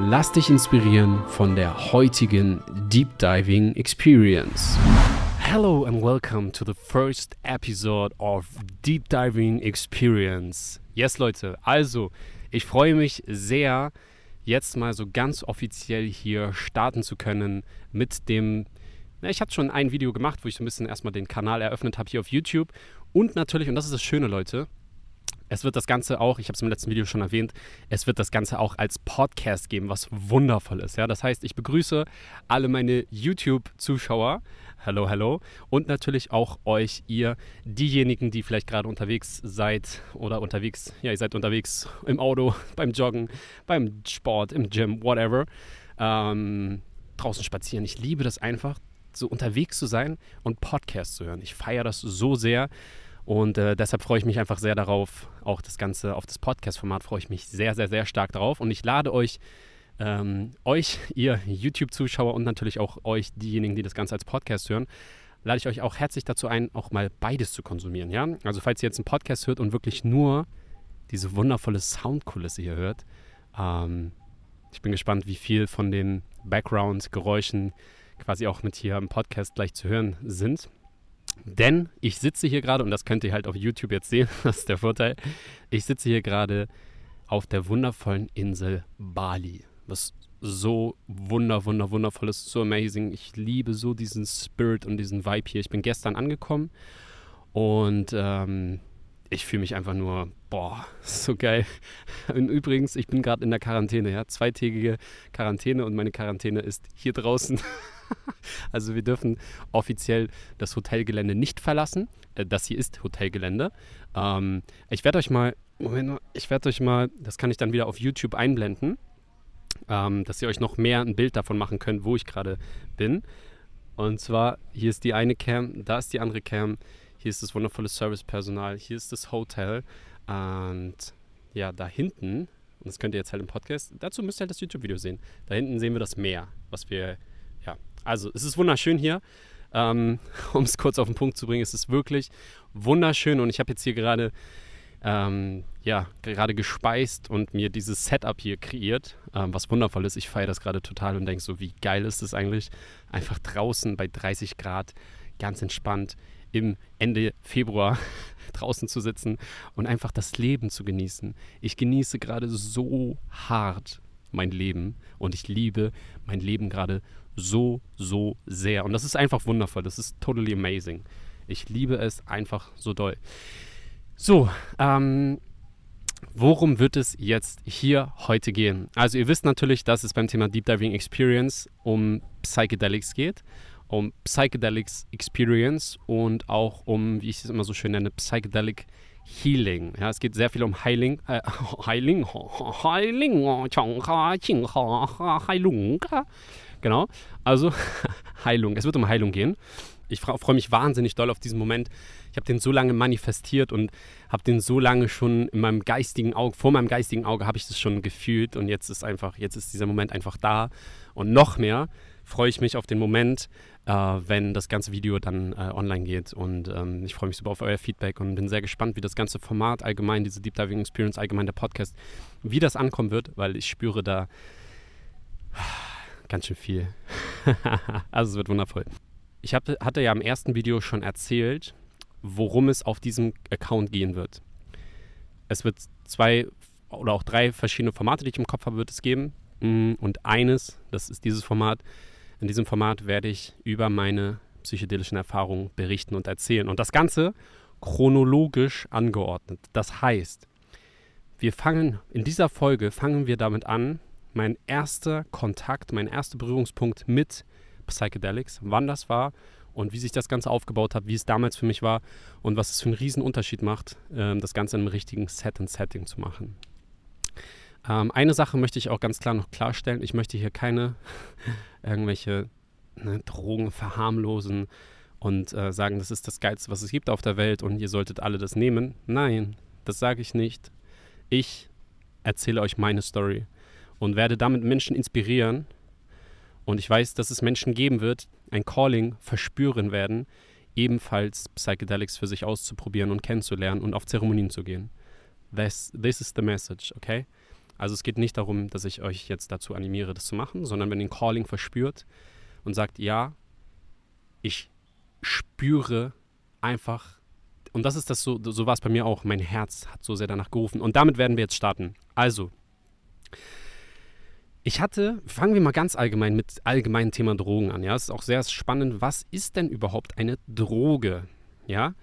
Lass dich inspirieren von der heutigen Deep Diving Experience. Hello and welcome to the first episode of Deep Diving Experience. Yes, Leute, also ich freue mich sehr, jetzt mal so ganz offiziell hier starten zu können mit dem. Na, ich hatte schon ein Video gemacht, wo ich so ein bisschen erstmal den Kanal eröffnet habe hier auf YouTube. Und natürlich, und das ist das Schöne, Leute, es wird das Ganze auch, ich habe es im letzten Video schon erwähnt, es wird das Ganze auch als Podcast geben, was wundervoll ist. Ja? Das heißt, ich begrüße alle meine YouTube-Zuschauer. Hallo, hallo. Und natürlich auch euch, ihr, diejenigen, die vielleicht gerade unterwegs seid oder unterwegs, ja, ihr seid unterwegs im Auto, beim Joggen, beim Sport, im Gym, whatever. Ähm, draußen spazieren. Ich liebe das einfach, so unterwegs zu sein und Podcasts zu hören. Ich feiere das so sehr. Und äh, deshalb freue ich mich einfach sehr darauf, auch das Ganze auf das Podcast-Format freue ich mich sehr, sehr, sehr stark darauf. Und ich lade euch, ähm, euch, ihr YouTube-Zuschauer und natürlich auch euch, diejenigen, die das Ganze als Podcast hören, lade ich euch auch herzlich dazu ein, auch mal beides zu konsumieren. Ja? Also falls ihr jetzt einen Podcast hört und wirklich nur diese wundervolle Soundkulisse hier hört, ähm, ich bin gespannt, wie viel von den Background-Geräuschen quasi auch mit hier im Podcast gleich zu hören sind. Denn ich sitze hier gerade, und das könnt ihr halt auf YouTube jetzt sehen, das ist der Vorteil, ich sitze hier gerade auf der wundervollen Insel Bali. Was so wunder, wunder, wundervoll ist, so amazing. Ich liebe so diesen Spirit und diesen Vibe hier. Ich bin gestern angekommen und ähm, ich fühle mich einfach nur, boah, so geil. Und übrigens, ich bin gerade in der Quarantäne, ja, zweitägige Quarantäne und meine Quarantäne ist hier draußen. also wir dürfen offiziell das Hotelgelände nicht verlassen. Äh, das hier ist Hotelgelände. Ähm, ich werde euch mal, Moment, ich werde euch mal, das kann ich dann wieder auf YouTube einblenden, ähm, dass ihr euch noch mehr ein Bild davon machen könnt, wo ich gerade bin. Und zwar, hier ist die eine Cam, da ist die andere Cam, hier ist das wundervolle Servicepersonal, hier ist das Hotel. Und ja, da hinten, und das könnt ihr jetzt halt im Podcast, dazu müsst ihr halt das YouTube-Video sehen. Da hinten sehen wir das Meer, was wir also, es ist wunderschön hier. Ähm, um es kurz auf den Punkt zu bringen, es ist wirklich wunderschön und ich habe jetzt hier gerade ähm, ja, gerade gespeist und mir dieses Setup hier kreiert, ähm, was wundervoll ist. Ich feiere das gerade total und denke so, wie geil ist es eigentlich, einfach draußen bei 30 Grad ganz entspannt im Ende Februar draußen zu sitzen und einfach das Leben zu genießen. Ich genieße gerade so hart mein Leben und ich liebe mein Leben gerade so, so sehr. Und das ist einfach wundervoll. Das ist totally amazing. Ich liebe es einfach so doll. So, ähm, worum wird es jetzt hier heute gehen? Also ihr wisst natürlich, dass es beim Thema Deep Diving Experience um Psychedelics geht, um Psychedelics Experience und auch um, wie ich es immer so schön nenne, Psychedelic Healing. Ja, es geht sehr viel um Heiling, äh, Heiling, Heiling, Heilung. Genau. Also Heilung. Es wird um Heilung gehen. Ich freue mich wahnsinnig doll auf diesen Moment. Ich habe den so lange manifestiert und habe den so lange schon in meinem geistigen Auge, vor meinem geistigen Auge habe ich das schon gefühlt und jetzt ist einfach, jetzt ist dieser Moment einfach da. Und noch mehr freue ich mich auf den Moment, äh, wenn das ganze Video dann äh, online geht. Und ähm, ich freue mich super auf euer Feedback und bin sehr gespannt, wie das ganze Format allgemein, diese Deep Diving Experience, allgemein der Podcast, wie das ankommen wird, weil ich spüre da Ganz schön viel. also es wird wundervoll. Ich hab, hatte ja im ersten Video schon erzählt, worum es auf diesem Account gehen wird. Es wird zwei oder auch drei verschiedene Formate, die ich im Kopf habe, wird es geben. Mm, und eines, das ist dieses Format. In diesem Format werde ich über meine psychedelischen Erfahrungen berichten und erzählen. Und das Ganze chronologisch angeordnet. Das heißt, wir fangen in dieser Folge fangen wir damit an, mein erster Kontakt, mein erster Berührungspunkt mit Psychedelics, wann das war und wie sich das Ganze aufgebaut hat, wie es damals für mich war und was es für einen riesen Unterschied macht, ähm, das Ganze in einem richtigen Set and Setting zu machen. Ähm, eine Sache möchte ich auch ganz klar noch klarstellen. Ich möchte hier keine irgendwelche ne, Drogen verharmlosen und äh, sagen, das ist das Geilste, was es gibt auf der Welt und ihr solltet alle das nehmen. Nein, das sage ich nicht. Ich erzähle euch meine Story und werde damit Menschen inspirieren. Und ich weiß, dass es Menschen geben wird, ein Calling verspüren werden, ebenfalls Psychedelics für sich auszuprobieren und kennenzulernen und auf Zeremonien zu gehen. This, this is the message, okay? Also es geht nicht darum, dass ich euch jetzt dazu animiere, das zu machen, sondern wenn ihr ein Calling verspürt und sagt, ja, ich spüre einfach, und das ist das so, so war es bei mir auch, mein Herz hat so sehr danach gerufen. Und damit werden wir jetzt starten. Also, ich hatte, fangen wir mal ganz allgemein mit allgemeinen Thema Drogen an. Ja, es ist auch sehr spannend. Was ist denn überhaupt eine Droge? Ja,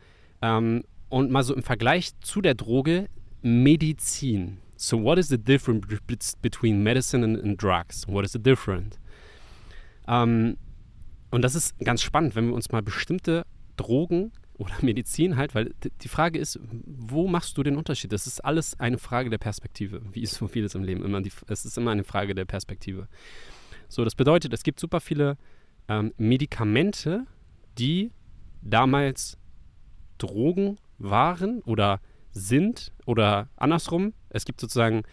ähm, und mal so im Vergleich zu der Droge Medizin. So, what is the difference between medicine and, and drugs? What is the difference? Ähm, und das ist ganz spannend, wenn wir uns mal bestimmte Drogen oder Medizin halt, weil die Frage ist, wo machst du den Unterschied? Das ist alles eine Frage der Perspektive, wie ist so vieles im Leben. Immer die, es ist immer eine Frage der Perspektive. So, das bedeutet, es gibt super viele ähm, Medikamente, die damals Drogen waren oder sind oder andersrum. Es gibt sozusagen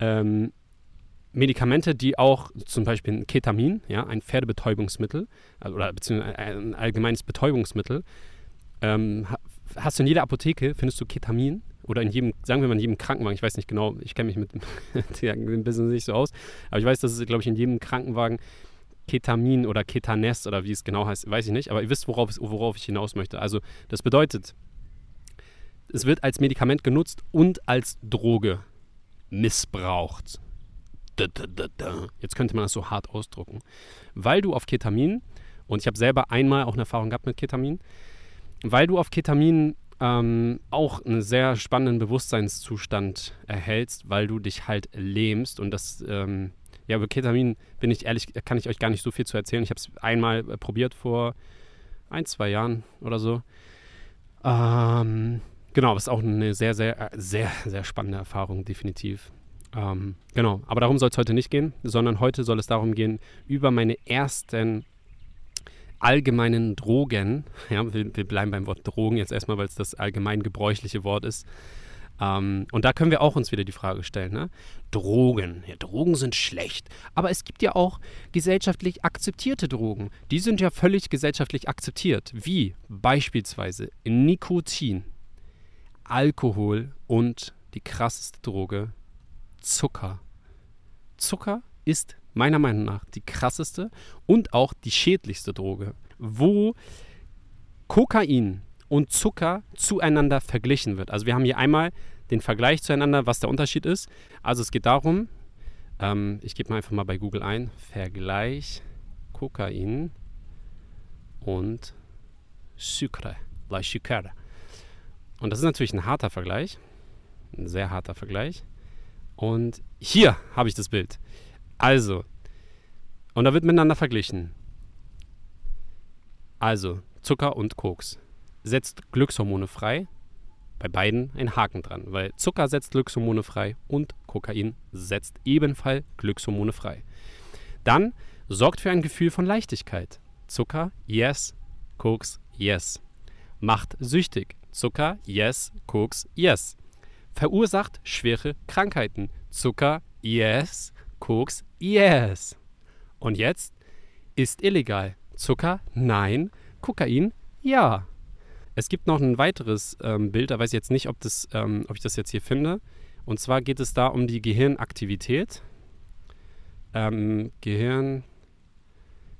ähm, Medikamente, die auch zum Beispiel ein Ketamin, ja, ein Pferdebetäubungsmittel also, oder beziehungsweise ein allgemeines Betäubungsmittel, ähm, hast du in jeder Apotheke, findest du Ketamin oder in jedem, sagen wir mal in jedem Krankenwagen, ich weiß nicht genau, ich kenne mich mit dem Business nicht so aus, aber ich weiß, dass es, glaube ich, in jedem Krankenwagen Ketamin oder Ketanes oder wie es genau heißt, weiß ich nicht, aber ihr wisst, worauf, worauf ich hinaus möchte. Also das bedeutet, es wird als Medikament genutzt und als Droge missbraucht. Jetzt könnte man das so hart ausdrucken. Weil du auf Ketamin, und ich habe selber einmal auch eine Erfahrung gehabt mit Ketamin, weil du auf Ketamin ähm, auch einen sehr spannenden Bewusstseinszustand erhältst, weil du dich halt lähmst und das, ähm, ja, über Ketamin bin ich ehrlich, kann ich euch gar nicht so viel zu erzählen. Ich habe es einmal äh, probiert vor ein, zwei Jahren oder so. Ähm, genau, das ist auch eine sehr, sehr, äh, sehr, sehr spannende Erfahrung, definitiv. Ähm, genau, aber darum soll es heute nicht gehen, sondern heute soll es darum gehen, über meine ersten allgemeinen Drogen, ja, wir, wir bleiben beim Wort Drogen jetzt erstmal, weil es das allgemein gebräuchliche Wort ist. Ähm, und da können wir auch uns wieder die Frage stellen, ne? Drogen, ja, Drogen sind schlecht, aber es gibt ja auch gesellschaftlich akzeptierte Drogen. Die sind ja völlig gesellschaftlich akzeptiert, wie beispielsweise Nikotin, Alkohol und die krasseste Droge, Zucker. Zucker ist meiner Meinung nach die krasseste und auch die schädlichste Droge, wo Kokain und Zucker zueinander verglichen wird. Also wir haben hier einmal den Vergleich zueinander, was der Unterschied ist. Also es geht darum, ähm, ich gebe mal einfach mal bei Google ein, Vergleich Kokain und Sucre, la Sucre. Und das ist natürlich ein harter Vergleich, ein sehr harter Vergleich. Und hier habe ich das Bild. Also, und da wird miteinander verglichen. Also, Zucker und Koks setzt Glückshormone frei. Bei beiden ein Haken dran, weil Zucker setzt Glückshormone frei und Kokain setzt ebenfalls Glückshormone frei. Dann sorgt für ein Gefühl von Leichtigkeit. Zucker, yes. Koks, yes. Macht süchtig. Zucker, yes. Koks, yes. Verursacht schwere Krankheiten. Zucker, yes. Koks, yes. Und jetzt ist illegal. Zucker, nein. Kokain, ja. Es gibt noch ein weiteres ähm, Bild, da weiß ich jetzt nicht, ob, das, ähm, ob ich das jetzt hier finde. Und zwar geht es da um die Gehirnaktivität. Ähm, Gehirn,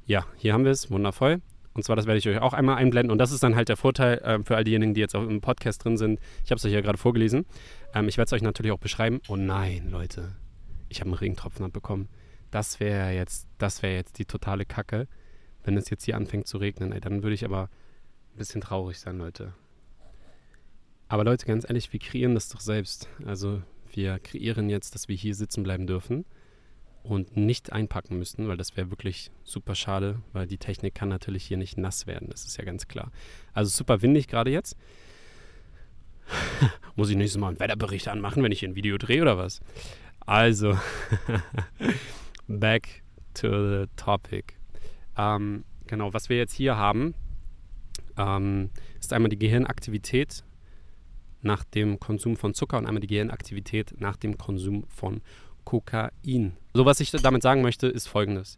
ja, hier haben wir es, wundervoll. Und zwar, das werde ich euch auch einmal einblenden. Und das ist dann halt der Vorteil äh, für all diejenigen, die jetzt auch im Podcast drin sind. Ich habe es euch ja gerade vorgelesen. Ähm, ich werde es euch natürlich auch beschreiben. Oh nein, Leute. Ich habe einen Regentropfen abbekommen. Das wäre jetzt, das wäre jetzt die totale Kacke, wenn es jetzt hier anfängt zu regnen. Ey, dann würde ich aber ein bisschen traurig sein, Leute. Aber Leute, ganz ehrlich, wir kreieren das doch selbst. Also wir kreieren jetzt, dass wir hier sitzen bleiben dürfen und nicht einpacken müssten, weil das wäre wirklich super schade, weil die Technik kann natürlich hier nicht nass werden, das ist ja ganz klar. Also super windig gerade jetzt. Muss ich nächstes Mal einen Wetterbericht anmachen, wenn ich hier ein Video drehe oder was? Also, back to the topic. Ähm, genau, was wir jetzt hier haben, ähm, ist einmal die Gehirnaktivität nach dem Konsum von Zucker und einmal die Gehirnaktivität nach dem Konsum von Kokain. So, was ich damit sagen möchte, ist folgendes.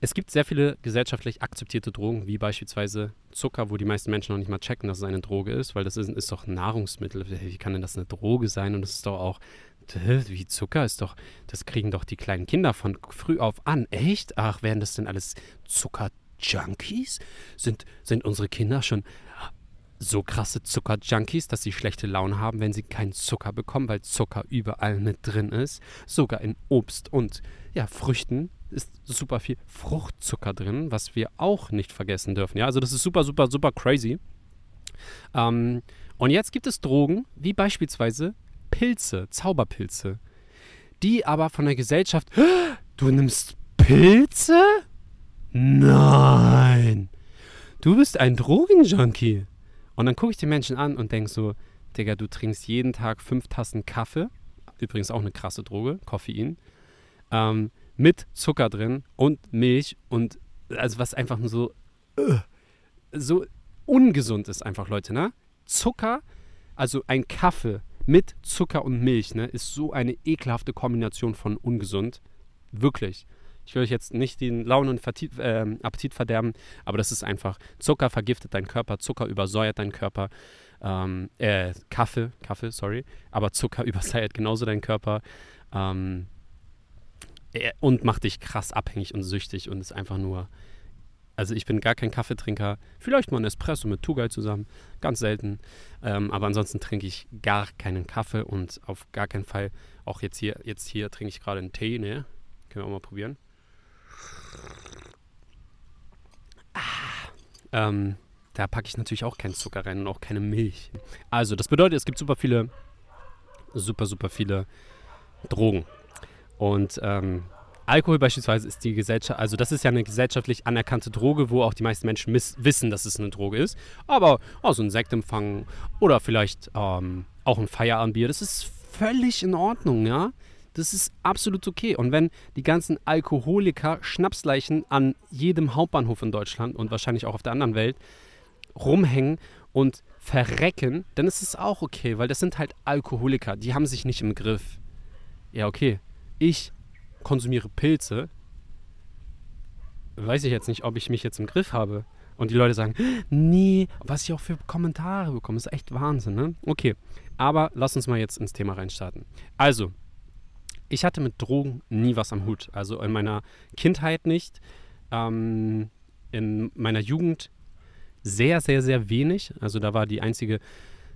Es gibt sehr viele gesellschaftlich akzeptierte Drogen, wie beispielsweise Zucker, wo die meisten Menschen noch nicht mal checken, dass es eine Droge ist, weil das ist, ist doch Nahrungsmittel. Wie kann denn das eine Droge sein? Und das ist doch auch, wie Zucker ist doch, das kriegen doch die kleinen Kinder von früh auf an. Echt? Ach, werden das denn alles Zucker-Junkies? Sind, sind unsere Kinder schon so krasse Zucker-Junkies, dass sie schlechte Laune haben, wenn sie keinen Zucker bekommen, weil Zucker überall mit drin ist. Sogar in Obst und ja, Früchten ist super viel Fruchtzucker drin, was wir auch nicht vergessen dürfen. Ja, also das ist super, super, super crazy. Ähm, und jetzt gibt es Drogen, wie beispielsweise Pilze, Zauberpilze, die aber von der Gesellschaft, du nimmst Pilze? Nein, du bist ein Drogenjunkie. Und dann gucke ich die Menschen an und denke so, Digga, du trinkst jeden Tag fünf Tassen Kaffee, übrigens auch eine krasse Droge, Koffein. Ähm, mit Zucker drin und Milch und also was einfach nur so uh, so ungesund ist einfach Leute, ne? Zucker, also ein Kaffee mit Zucker und Milch, ne, ist so eine ekelhafte Kombination von ungesund, wirklich. Ich will euch jetzt nicht den Laune und Vertief, äh, Appetit verderben, aber das ist einfach Zucker vergiftet deinen Körper, Zucker übersäuert deinen Körper, ähm, äh, Kaffee, Kaffee, sorry, aber Zucker übersäuert genauso deinen Körper. Ähm, äh, und macht dich krass abhängig und süchtig und ist einfach nur. Also ich bin gar kein Kaffeetrinker. Vielleicht mal ein Espresso mit Tugai zusammen, ganz selten. Ähm, aber ansonsten trinke ich gar keinen Kaffee und auf gar keinen Fall, auch jetzt hier, jetzt hier trinke ich gerade einen Tee, ne? Können wir auch mal probieren. Ah, ähm, da packe ich natürlich auch keinen Zucker rein und auch keine Milch. Also, das bedeutet, es gibt super viele, super, super viele Drogen. Und ähm, Alkohol beispielsweise ist die Gesellschaft, also das ist ja eine gesellschaftlich anerkannte Droge, wo auch die meisten Menschen wissen, dass es eine Droge ist. Aber oh, so ein Sektempfang oder vielleicht ähm, auch ein Feierabendbier, das ist völlig in Ordnung, ja. Das ist absolut okay. Und wenn die ganzen Alkoholiker Schnapsleichen an jedem Hauptbahnhof in Deutschland und wahrscheinlich auch auf der anderen Welt rumhängen und verrecken, dann ist es auch okay, weil das sind halt Alkoholiker, die haben sich nicht im Griff. Ja, okay ich konsumiere Pilze, weiß ich jetzt nicht, ob ich mich jetzt im Griff habe. Und die Leute sagen, nee, was ich auch für Kommentare bekomme, ist echt Wahnsinn, ne? Okay, aber lass uns mal jetzt ins Thema reinstarten. Also, ich hatte mit Drogen nie was am Hut. Also in meiner Kindheit nicht, ähm, in meiner Jugend sehr, sehr, sehr wenig. Also da war die einzige,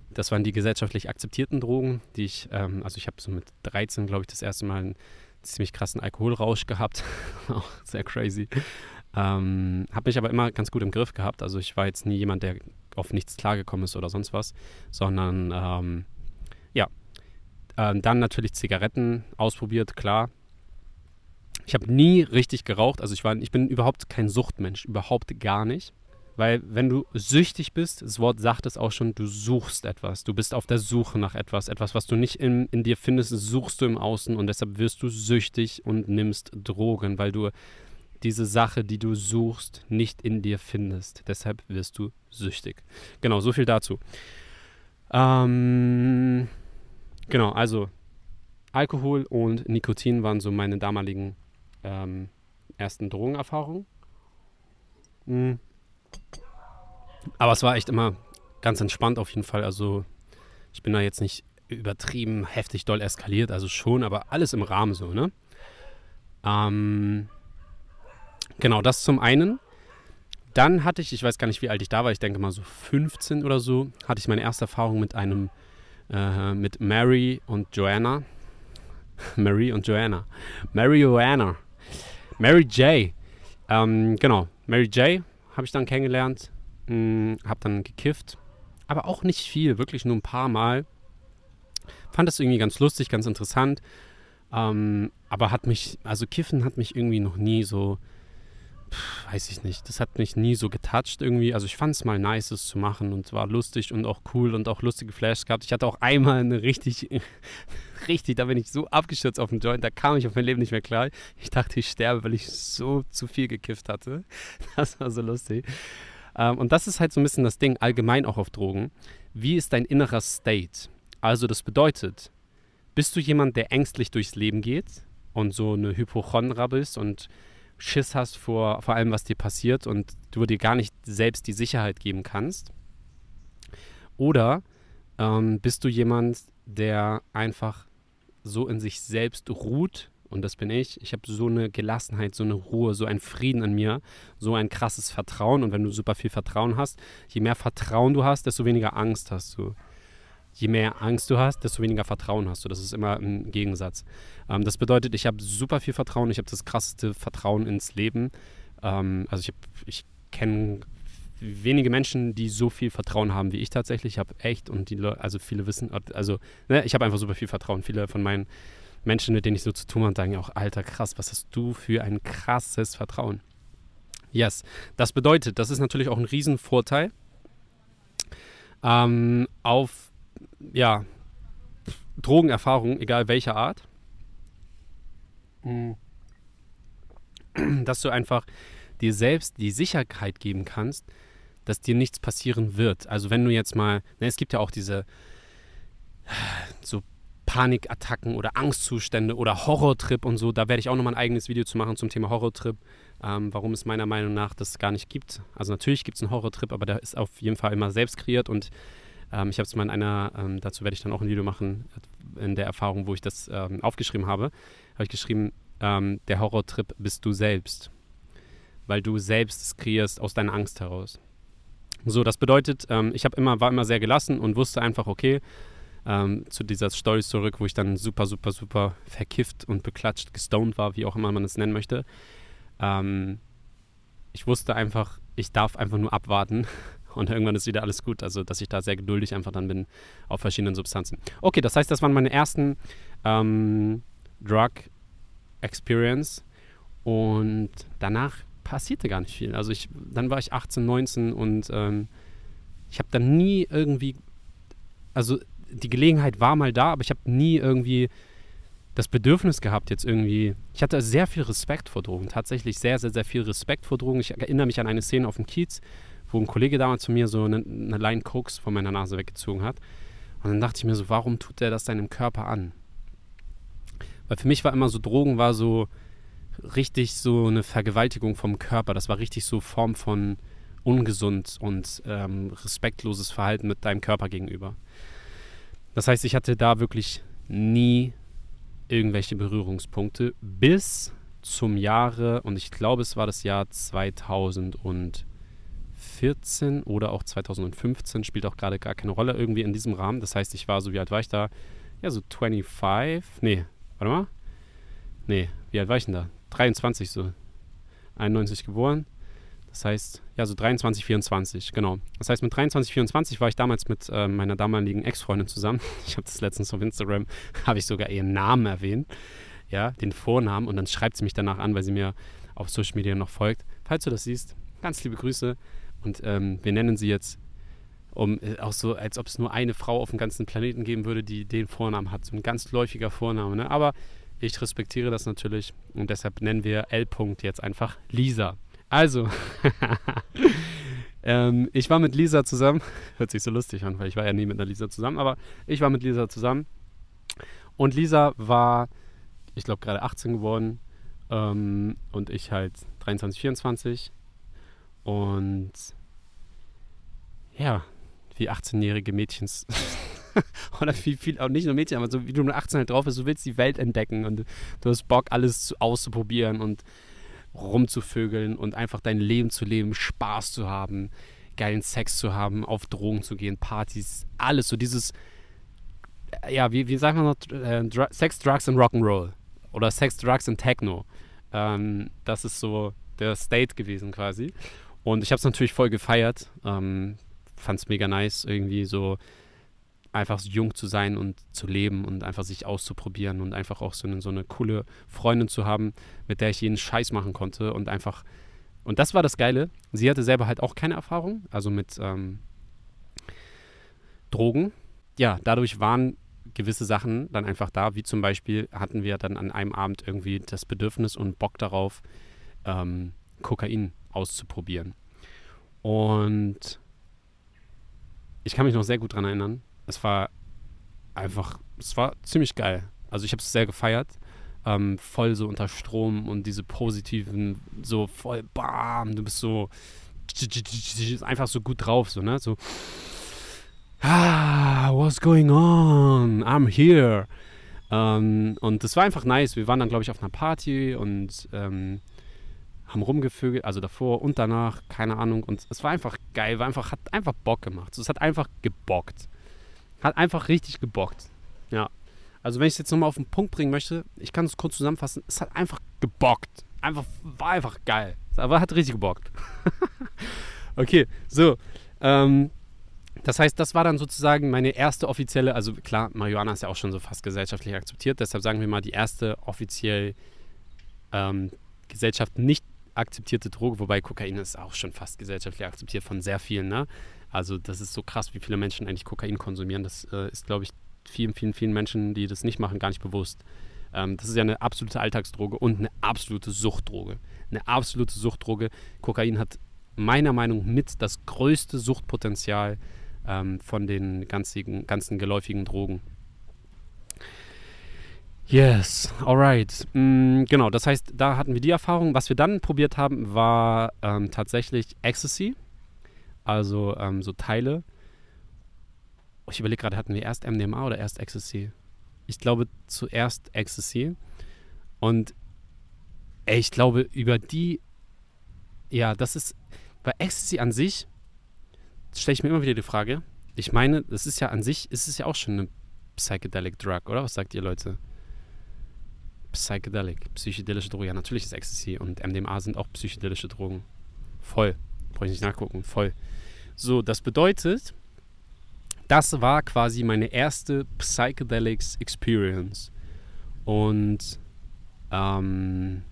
das waren die gesellschaftlich akzeptierten Drogen, die ich, ähm, also ich habe so mit 13, glaube ich, das erste Mal einen ziemlich krassen Alkoholrausch gehabt. Auch sehr crazy. Ähm, habe mich aber immer ganz gut im Griff gehabt. Also ich war jetzt nie jemand, der auf nichts klargekommen ist oder sonst was, sondern ähm, ja. Ähm, dann natürlich Zigaretten ausprobiert, klar. Ich habe nie richtig geraucht. Also ich war, ich bin überhaupt kein Suchtmensch, überhaupt gar nicht. Weil wenn du süchtig bist, das Wort sagt es auch schon, du suchst etwas. Du bist auf der Suche nach etwas. Etwas, was du nicht in, in dir findest, suchst du im Außen und deshalb wirst du süchtig und nimmst Drogen, weil du diese Sache, die du suchst, nicht in dir findest. Deshalb wirst du süchtig. Genau, so viel dazu. Ähm, genau, also Alkohol und Nikotin waren so meine damaligen ähm, ersten Drogenerfahrungen. Mhm. Aber es war echt immer ganz entspannt auf jeden Fall. Also ich bin da jetzt nicht übertrieben heftig doll eskaliert, also schon, aber alles im Rahmen so, ne? Ähm, genau, das zum einen. Dann hatte ich, ich weiß gar nicht, wie alt ich da war, ich denke mal so 15 oder so, hatte ich meine erste Erfahrung mit einem, äh, mit Mary und Joanna. Mary und Joanna. Mary Joanna. Mary J. Ähm, genau, Mary J habe ich dann kennengelernt. Hm, habe dann gekifft. Aber auch nicht viel, wirklich nur ein paar Mal. Fand das irgendwie ganz lustig, ganz interessant. Ähm, aber hat mich, also Kiffen hat mich irgendwie noch nie so weiß ich nicht, das hat mich nie so getoucht irgendwie. Also ich fand es mal nice, es zu machen und war lustig und auch cool und auch lustige Flashes gehabt. Ich hatte auch einmal eine richtig, richtig, da bin ich so abgestürzt auf den Joint, da kam ich auf mein Leben nicht mehr klar. Ich dachte, ich sterbe, weil ich so zu viel gekifft hatte. Das war so lustig. Ähm, und das ist halt so ein bisschen das Ding, allgemein auch auf Drogen. Wie ist dein innerer State? Also das bedeutet, bist du jemand, der ängstlich durchs Leben geht und so eine Hypochondra bist und Schiss hast vor, vor allem, was dir passiert und du dir gar nicht selbst die Sicherheit geben kannst? Oder ähm, bist du jemand, der einfach so in sich selbst ruht und das bin ich. Ich habe so eine Gelassenheit, so eine Ruhe, so einen Frieden in mir, so ein krasses Vertrauen. Und wenn du super viel Vertrauen hast, je mehr Vertrauen du hast, desto weniger Angst hast du. Je mehr Angst du hast, desto weniger Vertrauen hast du. Das ist immer ein Gegensatz. Ähm, das bedeutet, ich habe super viel Vertrauen. Ich habe das krasseste Vertrauen ins Leben. Ähm, also ich, ich kenne wenige Menschen, die so viel Vertrauen haben wie ich tatsächlich. Ich habe echt und die Leute, also viele wissen, also ne, ich habe einfach super viel Vertrauen. Viele von meinen Menschen, mit denen ich so zu tun habe, sagen auch, alter krass, was hast du für ein krasses Vertrauen. Yes, das bedeutet, das ist natürlich auch ein Riesenvorteil ähm, auf, ja, Drogenerfahrung, egal welcher Art. Mm. Dass du einfach dir selbst die Sicherheit geben kannst, dass dir nichts passieren wird. Also wenn du jetzt mal, ne, es gibt ja auch diese so Panikattacken oder Angstzustände oder Horrortrip und so. Da werde ich auch nochmal ein eigenes Video zu machen zum Thema Horrortrip, ähm, warum es meiner Meinung nach das gar nicht gibt. Also natürlich gibt es einen Horrortrip, aber der ist auf jeden Fall immer selbst kreiert und ähm, ich habe es mal in einer, ähm, dazu werde ich dann auch ein Video machen, in der Erfahrung, wo ich das ähm, aufgeschrieben habe, habe ich geschrieben, ähm, der Horrortrip bist du selbst, weil du selbst es kreierst aus deiner Angst heraus. So, das bedeutet, ähm, ich habe immer, war immer sehr gelassen und wusste einfach, okay, ähm, zu dieser Story zurück, wo ich dann super, super, super verkifft und beklatscht, gestoned war, wie auch immer man es nennen möchte. Ähm, ich wusste einfach, ich darf einfach nur abwarten und irgendwann ist wieder alles gut. Also, dass ich da sehr geduldig einfach dann bin auf verschiedenen Substanzen. Okay, das heißt, das waren meine ersten ähm, Drug Experience und danach passierte gar nicht viel. Also, ich, dann war ich 18, 19 und ähm, ich habe dann nie irgendwie, also die Gelegenheit war mal da, aber ich habe nie irgendwie das Bedürfnis gehabt, jetzt irgendwie. Ich hatte sehr viel Respekt vor Drogen, tatsächlich sehr, sehr, sehr viel Respekt vor Drogen. Ich erinnere mich an eine Szene auf dem Kiez, wo ein Kollege damals zu mir so eine, eine Line Koks von meiner Nase weggezogen hat. Und dann dachte ich mir so, warum tut der das deinem Körper an? Weil für mich war immer so, Drogen war so richtig so eine Vergewaltigung vom Körper. Das war richtig so Form von ungesund und ähm, respektloses Verhalten mit deinem Körper gegenüber. Das heißt, ich hatte da wirklich nie irgendwelche Berührungspunkte bis zum Jahre, und ich glaube, es war das Jahr 2014 oder auch 2015, spielt auch gerade gar keine Rolle irgendwie in diesem Rahmen. Das heißt, ich war so, wie alt war ich da? Ja, so 25, nee, warte mal. Nee, wie alt war ich denn da? 23 so. 91 geboren. Das heißt, ja, so 23, 24, genau. Das heißt, mit 23, 24 war ich damals mit äh, meiner damaligen Ex-Freundin zusammen. Ich habe das letztens auf Instagram, habe ich sogar ihren Namen erwähnt, ja, den Vornamen. Und dann schreibt sie mich danach an, weil sie mir auf Social Media noch folgt. Falls du das siehst, ganz liebe Grüße. Und ähm, wir nennen sie jetzt, um äh, auch so, als ob es nur eine Frau auf dem ganzen Planeten geben würde, die den Vornamen hat. So ein ganz läufiger Vorname, ne? Aber ich respektiere das natürlich und deshalb nennen wir L. jetzt einfach Lisa. Also, ähm, ich war mit Lisa zusammen. Hört sich so lustig an, weil ich war ja nie mit einer Lisa zusammen, aber ich war mit Lisa zusammen. Und Lisa war, ich glaube, gerade 18 geworden. Ähm, und ich halt 23, 24. Und ja, wie 18-jährige Mädchen. oder wie viel, auch nicht nur Mädchen, aber so wie du mit 18 halt drauf bist, du willst die Welt entdecken und du hast Bock, alles auszuprobieren und rumzuvögeln und einfach dein Leben zu leben, Spaß zu haben, geilen Sex zu haben, auf Drogen zu gehen, Partys, alles so dieses, äh, ja, wie, wie sagt man noch, äh, Sex, Drugs und Rock'n'Roll oder Sex, Drugs und Techno. Ähm, das ist so der State gewesen quasi. Und ich habe es natürlich voll gefeiert, ähm, fand es mega nice, irgendwie so einfach so jung zu sein und zu leben und einfach sich auszuprobieren und einfach auch so eine, so eine coole Freundin zu haben, mit der ich jeden Scheiß machen konnte und einfach und das war das Geile. Sie hatte selber halt auch keine Erfahrung, also mit ähm, Drogen. Ja, dadurch waren gewisse Sachen dann einfach da, wie zum Beispiel hatten wir dann an einem Abend irgendwie das Bedürfnis und Bock darauf, ähm, Kokain auszuprobieren. Und ich kann mich noch sehr gut daran erinnern. Es war einfach, es war ziemlich geil. Also ich habe es sehr gefeiert. Ähm, voll so unter Strom und diese positiven, so voll bam, du bist so einfach so gut drauf, so, ne? So, ah, what's going on? I'm here. Ähm, und das war einfach nice. Wir waren dann, glaube ich, auf einer Party und ähm, haben rumgevögelt, also davor und danach, keine Ahnung. Und es war einfach geil, war einfach, hat einfach Bock gemacht. Es hat einfach gebockt. Hat einfach richtig gebockt. Ja. Also wenn ich es jetzt nochmal auf den Punkt bringen möchte, ich kann es kurz zusammenfassen, es hat einfach gebockt. Einfach, war einfach geil. Aber hat richtig gebockt. okay, so. Ähm, das heißt, das war dann sozusagen meine erste offizielle, also klar, Marihuana ist ja auch schon so fast gesellschaftlich akzeptiert, deshalb sagen wir mal die erste offiziell ähm, Gesellschaft nicht akzeptierte Droge, wobei Kokain ist auch schon fast gesellschaftlich akzeptiert von sehr vielen. Ne? Also das ist so krass, wie viele Menschen eigentlich Kokain konsumieren. Das äh, ist, glaube ich, vielen, vielen, vielen Menschen, die das nicht machen, gar nicht bewusst. Ähm, das ist ja eine absolute Alltagsdroge und eine absolute Suchtdroge. Eine absolute Suchtdroge. Kokain hat meiner Meinung nach mit das größte Suchtpotenzial ähm, von den ganzen, ganzen geläufigen Drogen. Yes, alright. Mm, genau, das heißt, da hatten wir die Erfahrung. Was wir dann probiert haben, war ähm, tatsächlich Ecstasy, also ähm, so Teile. Ich überlege gerade, hatten wir erst MDMA oder erst Ecstasy? Ich glaube zuerst Ecstasy. Und ey, ich glaube, über die, ja, das ist, bei Ecstasy an sich, stelle ich mir immer wieder die Frage, ich meine, das ist ja an sich, ist es ja auch schon eine Psychedelic Drug, oder? Was sagt ihr, Leute? Psychedelic, psychedelische Drogen. Ja, natürlich ist Ecstasy und MDMA sind auch psychedelische Drogen. Voll. Brauche ich nicht nachgucken. Voll. So, das bedeutet, das war quasi meine erste Psychedelics Experience. Und ähm,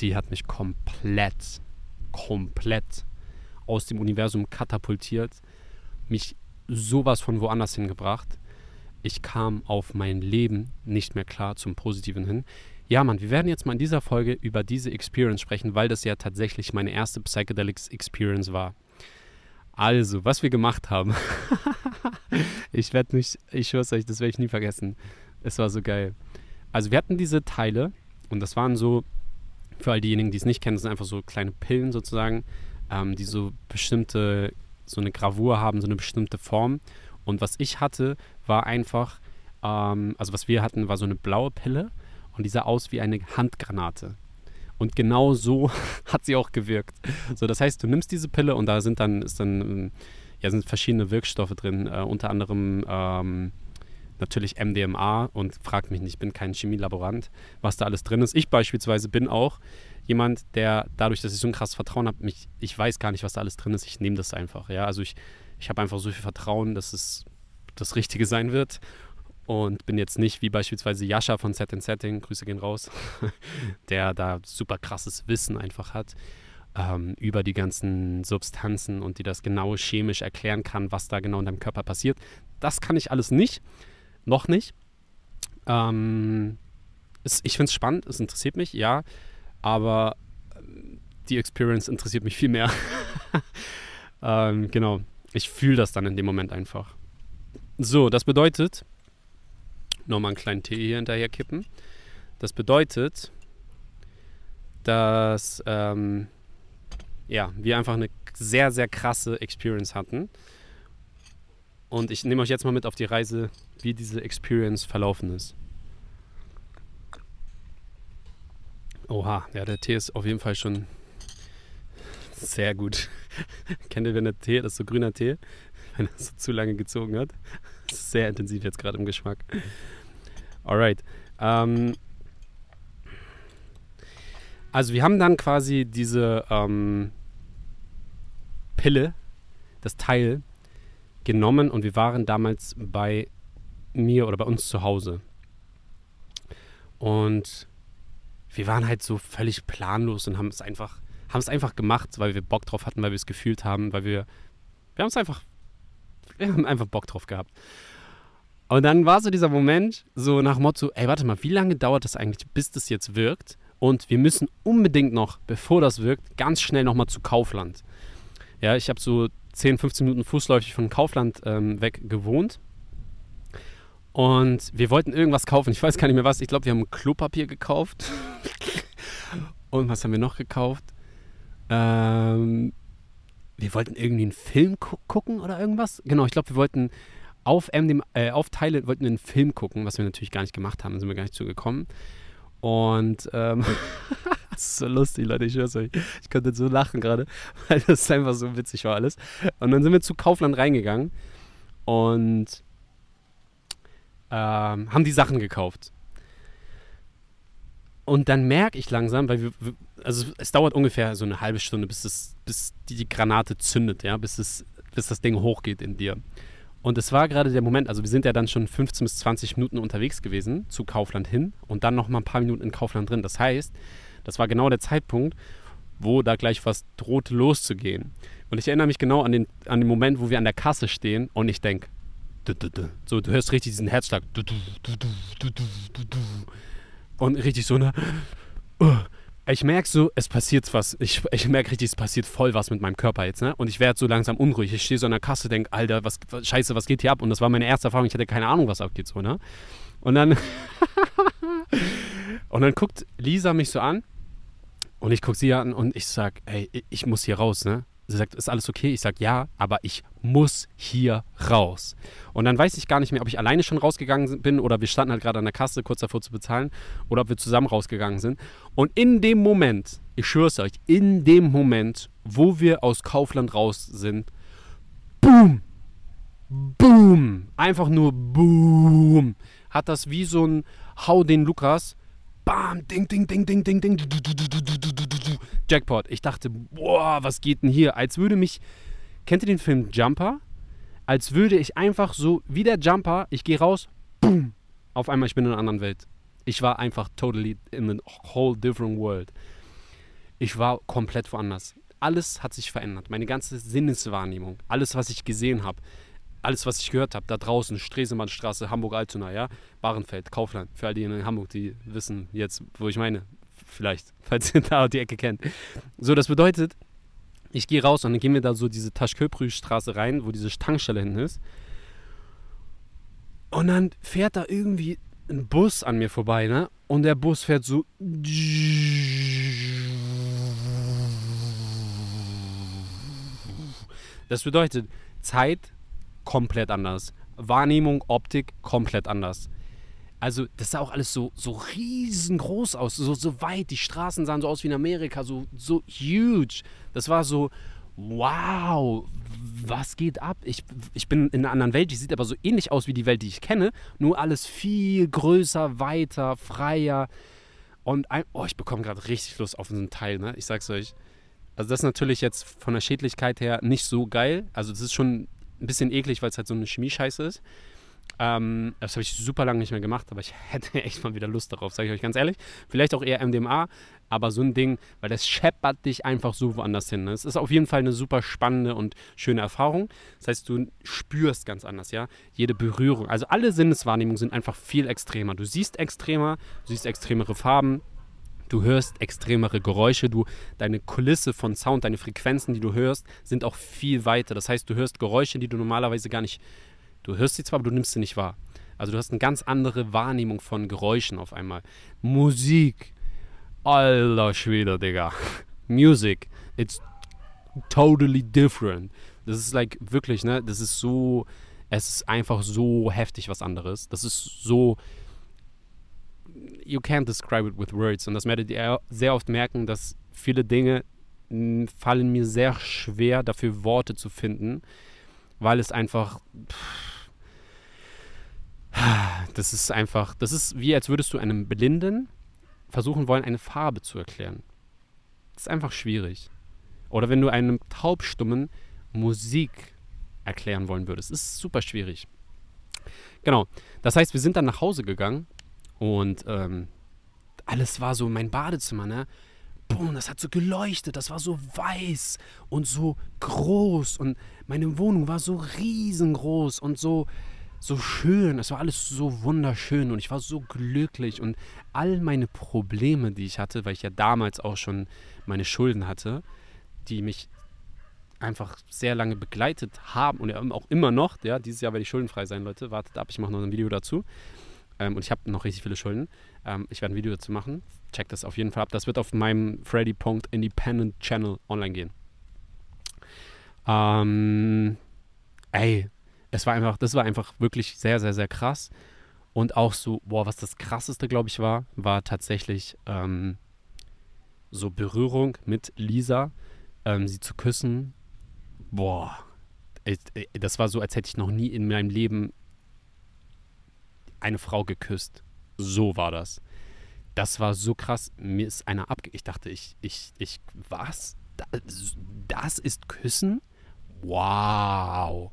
die hat mich komplett, komplett aus dem Universum katapultiert, mich sowas von woanders hingebracht ich kam auf mein Leben nicht mehr klar zum Positiven hin. Ja, Mann, wir werden jetzt mal in dieser Folge über diese Experience sprechen, weil das ja tatsächlich meine erste Psychedelics Experience war. Also, was wir gemacht haben. ich werde mich, ich schwör's euch, das werde ich nie vergessen. Es war so geil. Also, wir hatten diese Teile und das waren so, für all diejenigen, die es nicht kennen, das sind einfach so kleine Pillen sozusagen, ähm, die so bestimmte, so eine Gravur haben, so eine bestimmte Form. Und was ich hatte, war einfach, ähm, also was wir hatten, war so eine blaue Pille und die sah aus wie eine Handgranate. Und genau so hat sie auch gewirkt. So, das heißt, du nimmst diese Pille und da sind dann, ist dann, ähm, ja, sind verschiedene Wirkstoffe drin, äh, unter anderem ähm, natürlich MDMA und frag mich nicht, ich bin kein Chemielaborant, was da alles drin ist. Ich beispielsweise bin auch jemand, der dadurch, dass ich so ein krasses Vertrauen habe, mich, ich weiß gar nicht, was da alles drin ist, ich nehme das einfach. Ja, also ich ich habe einfach so viel Vertrauen, dass es das Richtige sein wird. Und bin jetzt nicht wie beispielsweise Yasha von Set Setting, Grüße gehen raus, der da super krasses Wissen einfach hat ähm, über die ganzen Substanzen und die das genau chemisch erklären kann, was da genau in deinem Körper passiert. Das kann ich alles nicht. Noch nicht. Ähm, es, ich finde es spannend, es interessiert mich, ja. Aber ähm, die Experience interessiert mich viel mehr. ähm, genau. Ich fühle das dann in dem Moment einfach. So, das bedeutet, nochmal einen kleinen Tee hier hinterher kippen. Das bedeutet, dass ähm, ja, wir einfach eine sehr, sehr krasse Experience hatten. Und ich nehme euch jetzt mal mit auf die Reise, wie diese Experience verlaufen ist. Oha, ja, der Tee ist auf jeden Fall schon sehr gut. Kennt ihr, wenn der Tee, das ist so grüner Tee, wenn er so zu lange gezogen hat? Sehr intensiv jetzt gerade im Geschmack. Alright. Ähm, also wir haben dann quasi diese ähm, Pille, das Teil, genommen und wir waren damals bei mir oder bei uns zu Hause. Und wir waren halt so völlig planlos und haben es einfach haben es einfach gemacht, weil wir Bock drauf hatten, weil wir es gefühlt haben, weil wir, wir haben es einfach, wir haben einfach Bock drauf gehabt. Und dann war so dieser Moment, so nach Motto, ey, warte mal, wie lange dauert das eigentlich, bis das jetzt wirkt? Und wir müssen unbedingt noch, bevor das wirkt, ganz schnell nochmal zu Kaufland. Ja, ich habe so 10, 15 Minuten fußläufig von Kaufland ähm, weg gewohnt. Und wir wollten irgendwas kaufen. Ich weiß gar nicht mehr was. Ich glaube, wir haben Klopapier gekauft. Und was haben wir noch gekauft? Ähm, wir wollten irgendwie einen Film gu gucken oder irgendwas. Genau, ich glaube, wir wollten auf, MDM, äh, auf Teile wollten einen Film gucken, was wir natürlich gar nicht gemacht haben, sind wir gar nicht zugekommen. Und ähm, das ist so lustig, Leute, ich schwör's euch. Ich konnte so lachen gerade, weil das einfach so witzig war alles. Und dann sind wir zu Kaufland reingegangen und ähm, haben die Sachen gekauft. Und dann merke ich langsam, weil wir, also es dauert ungefähr so eine halbe Stunde, bis, das, bis die, Granate zündet, ja, bis, es, bis das Ding hochgeht in dir. Und es war gerade der Moment, also wir sind ja dann schon 15 bis 20 Minuten unterwegs gewesen zu Kaufland hin und dann noch mal ein paar Minuten in Kaufland drin. Das heißt, das war genau der Zeitpunkt, wo da gleich was drohte loszugehen. Und ich erinnere mich genau an den, an den Moment, wo wir an der Kasse stehen und ich denke, so, du hörst richtig diesen Herzschlag. Und richtig so eine. Ich merke so, es passiert was. Ich, ich merke richtig, es passiert voll was mit meinem Körper jetzt, ne? Und ich werde so langsam unruhig. Ich stehe so an der Kasse, denke, Alter, was, was, Scheiße, was geht hier ab? Und das war meine erste Erfahrung. Ich hatte keine Ahnung, was abgeht, so, ne? Und dann. und dann guckt Lisa mich so an. Und ich gucke sie an und ich sag, ey, ich muss hier raus, ne? Sie sagt, ist alles okay? Ich sage, ja, aber ich muss hier raus. Und dann weiß ich gar nicht mehr, ob ich alleine schon rausgegangen bin oder wir standen halt gerade an der Kasse, kurz davor zu bezahlen, oder ob wir zusammen rausgegangen sind. Und in dem Moment, ich schwöre es euch, in dem Moment, wo wir aus Kaufland raus sind, boom, boom, einfach nur boom, hat das wie so ein Hau den Lukas bam, ding, ding, ding, ding, ding, ding, Jackpot. Ich dachte, boah, was geht denn hier? Als würde mich, kennt ihr den Film Jumper? Als würde ich einfach so, wie der Jumper, ich gehe raus, boom, auf einmal, ich bin in einer anderen Welt. Ich war einfach totally in a whole different world. Ich war komplett woanders. Alles hat sich verändert. Meine ganze Sinneswahrnehmung, alles, was ich gesehen habe, alles, was ich gehört habe, da draußen, Stresemannstraße, Hamburg-Altona, ja, Bahrenfeld, Kaufland, für all die in Hamburg, die wissen jetzt, wo ich meine, vielleicht, falls ihr da die Ecke kennt. So, das bedeutet, ich gehe raus und dann gehen wir da so diese Taschköprü-Straße rein, wo diese Tankstelle hinten ist. Und dann fährt da irgendwie ein Bus an mir vorbei, ne? Und der Bus fährt so. Das bedeutet, Zeit komplett anders. Wahrnehmung, Optik komplett anders. Also, das sah auch alles so, so riesengroß aus, so, so weit. Die Straßen sahen so aus wie in Amerika, so, so huge. Das war so, wow, was geht ab? Ich, ich bin in einer anderen Welt, die sieht aber so ähnlich aus wie die Welt, die ich kenne, nur alles viel größer, weiter, freier. Und ein, oh, ich bekomme gerade richtig Lust auf diesen Teil, ne? Ich sag's euch. Also, das ist natürlich jetzt von der Schädlichkeit her nicht so geil. Also, das ist schon ein bisschen eklig, weil es halt so eine Chemie-Scheiße ist. Ähm, das habe ich super lange nicht mehr gemacht, aber ich hätte echt mal wieder Lust darauf, sage ich euch ganz ehrlich. Vielleicht auch eher MDMA, aber so ein Ding, weil das scheppert dich einfach so woanders hin. Ne? Es ist auf jeden Fall eine super spannende und schöne Erfahrung. Das heißt, du spürst ganz anders, ja. Jede Berührung, also alle Sinneswahrnehmungen sind einfach viel extremer. Du siehst extremer, du siehst extremere Farben, Du hörst extremere Geräusche, du, deine Kulisse von Sound, deine Frequenzen, die du hörst, sind auch viel weiter. Das heißt, du hörst Geräusche, die du normalerweise gar nicht, du hörst sie zwar, aber du nimmst sie nicht wahr. Also du hast eine ganz andere Wahrnehmung von Geräuschen auf einmal. Musik, alter Schwede, Digga. Music, it's totally different. Das ist like wirklich, ne, das ist so, es ist einfach so heftig was anderes. Das ist so, you can't describe it with words. Und das werdet ihr sehr oft merken, dass viele Dinge fallen mir sehr schwer, dafür Worte zu finden, weil es einfach. Pff, das ist einfach. Das ist wie, als würdest du einem Blinden versuchen wollen, eine Farbe zu erklären. Das ist einfach schwierig. Oder wenn du einem Taubstummen Musik erklären wollen würdest. Das ist super schwierig. Genau. Das heißt, wir sind dann nach Hause gegangen und ähm, alles war so mein Badezimmer, ne? boom, das hat so geleuchtet, das war so weiß und so groß und meine Wohnung war so riesengroß und so, so schön. Es war alles so wunderschön und ich war so glücklich und all meine Probleme, die ich hatte, weil ich ja damals auch schon meine Schulden hatte, die mich einfach sehr lange begleitet haben und auch immer noch, ja, dieses Jahr werde ich schuldenfrei sein, Leute, wartet ab, ich mache noch ein Video dazu. Ähm, und ich habe noch richtig viele Schulden. Ähm, ich werde ein Video dazu machen. Check das auf jeden Fall ab. Das wird auf meinem Freddy.independent Channel online gehen. Ähm, ey, es war einfach, das war einfach wirklich sehr, sehr, sehr krass. Und auch so, boah, was das krasseste, glaube ich, war, war tatsächlich ähm, so Berührung mit Lisa, ähm, sie zu küssen. Boah, das war so, als hätte ich noch nie in meinem Leben eine Frau geküsst. So war das. Das war so krass. Mir ist einer abge... Ich dachte, ich, ich, ich, was? Das ist Küssen? Wow.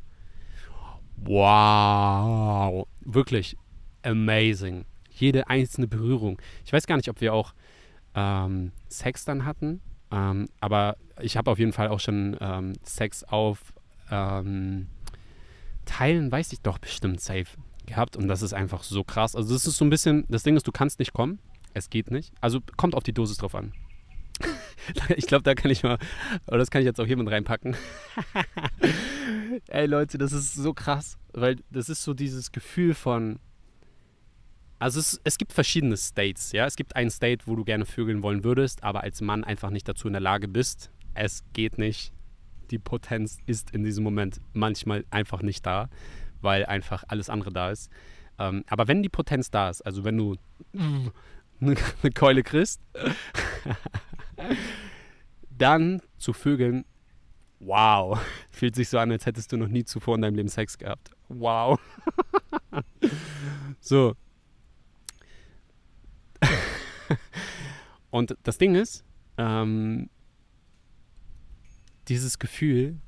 Wow. Wirklich amazing. Jede einzelne Berührung. Ich weiß gar nicht, ob wir auch ähm, Sex dann hatten, ähm, aber ich habe auf jeden Fall auch schon ähm, Sex auf ähm, Teilen, weiß ich doch bestimmt safe gehabt und das ist einfach so krass. Also das ist so ein bisschen, das Ding ist, du kannst nicht kommen, es geht nicht. Also kommt auf die Dosis drauf an. ich glaube, da kann ich mal, oder das kann ich jetzt auch jemand reinpacken. Ey Leute, das ist so krass, weil das ist so dieses Gefühl von, also es, es gibt verschiedene States, ja. Es gibt einen State, wo du gerne vögeln wollen würdest, aber als Mann einfach nicht dazu in der Lage bist. Es geht nicht. Die Potenz ist in diesem Moment manchmal einfach nicht da weil einfach alles andere da ist. Ähm, aber wenn die Potenz da ist, also wenn du eine, eine Keule kriegst, dann zu Vögeln, wow, fühlt sich so an, als hättest du noch nie zuvor in deinem Leben Sex gehabt. Wow. so. Und das Ding ist, ähm, dieses Gefühl,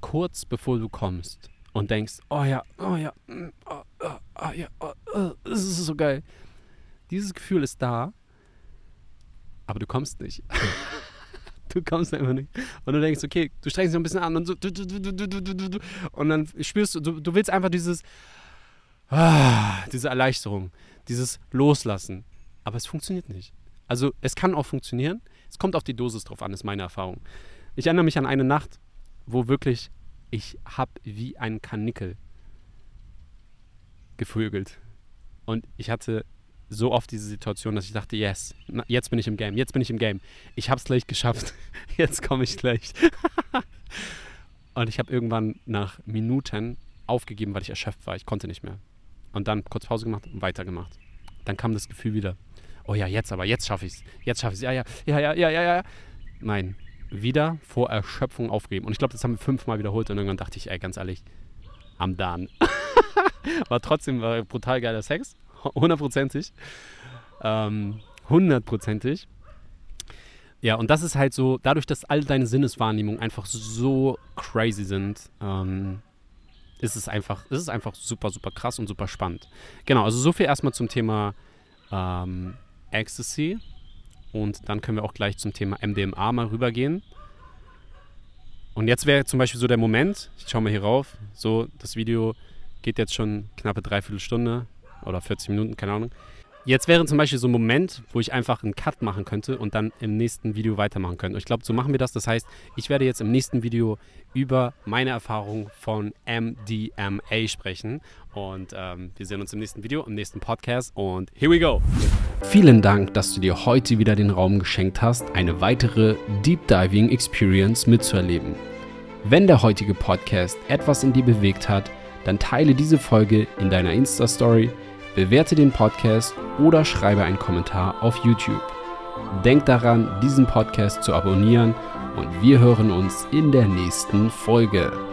kurz bevor du kommst und denkst, oh ja, oh ja, mm, oh, oh, oh ja, oh, oh, das ist so geil. Dieses Gefühl ist da, aber du kommst nicht. du kommst einfach nicht. Und du denkst, okay, du strengst dich ein bisschen an und so, und dann spürst du, du, du willst einfach dieses, ah, diese Erleichterung, dieses Loslassen. Aber es funktioniert nicht. Also es kann auch funktionieren. Es kommt auf die Dosis drauf an, ist meine Erfahrung. Ich erinnere mich an eine Nacht, wo wirklich ich habe wie ein Kanickel gevögelt. Und ich hatte so oft diese Situation, dass ich dachte, yes, jetzt bin ich im Game, jetzt bin ich im Game. Ich habe es gleich geschafft. Jetzt komme ich gleich. und ich habe irgendwann nach Minuten aufgegeben, weil ich erschöpft war. Ich konnte nicht mehr. Und dann kurz Pause gemacht und weitergemacht. Dann kam das Gefühl wieder. Oh ja, jetzt aber, jetzt schaffe ich es. Jetzt schaffe ich es. Ja, ja, ja, ja, ja, ja, ja. Nein, wieder vor Erschöpfung aufgeben. Und ich glaube, das haben wir fünfmal wiederholt und irgendwann dachte ich, ey, ganz ehrlich, am done. war trotzdem war brutal geiler Sex, hundertprozentig. Ähm, hundertprozentig. Ja, und das ist halt so, dadurch, dass all deine Sinneswahrnehmungen einfach so crazy sind, ähm, ist es einfach, ist es einfach super, super krass und super spannend. Genau, also so viel erstmal zum Thema ähm, Ecstasy. Und dann können wir auch gleich zum Thema MDMA mal rübergehen. Und jetzt wäre zum Beispiel so der Moment, ich schaue mal hier rauf, so das Video geht jetzt schon knappe dreiviertel Stunde oder 40 Minuten, keine Ahnung. Jetzt wäre zum Beispiel so ein Moment, wo ich einfach einen Cut machen könnte und dann im nächsten Video weitermachen könnte. Und ich glaube, so machen wir das. Das heißt, ich werde jetzt im nächsten Video über meine Erfahrung von MDMA sprechen. Und ähm, wir sehen uns im nächsten Video, im nächsten Podcast. Und here we go. Vielen Dank, dass du dir heute wieder den Raum geschenkt hast, eine weitere Deep Diving Experience mitzuerleben. Wenn der heutige Podcast etwas in dir bewegt hat, dann teile diese Folge in deiner Insta-Story bewerte den Podcast oder schreibe einen Kommentar auf YouTube. Denk daran, diesen Podcast zu abonnieren und wir hören uns in der nächsten Folge.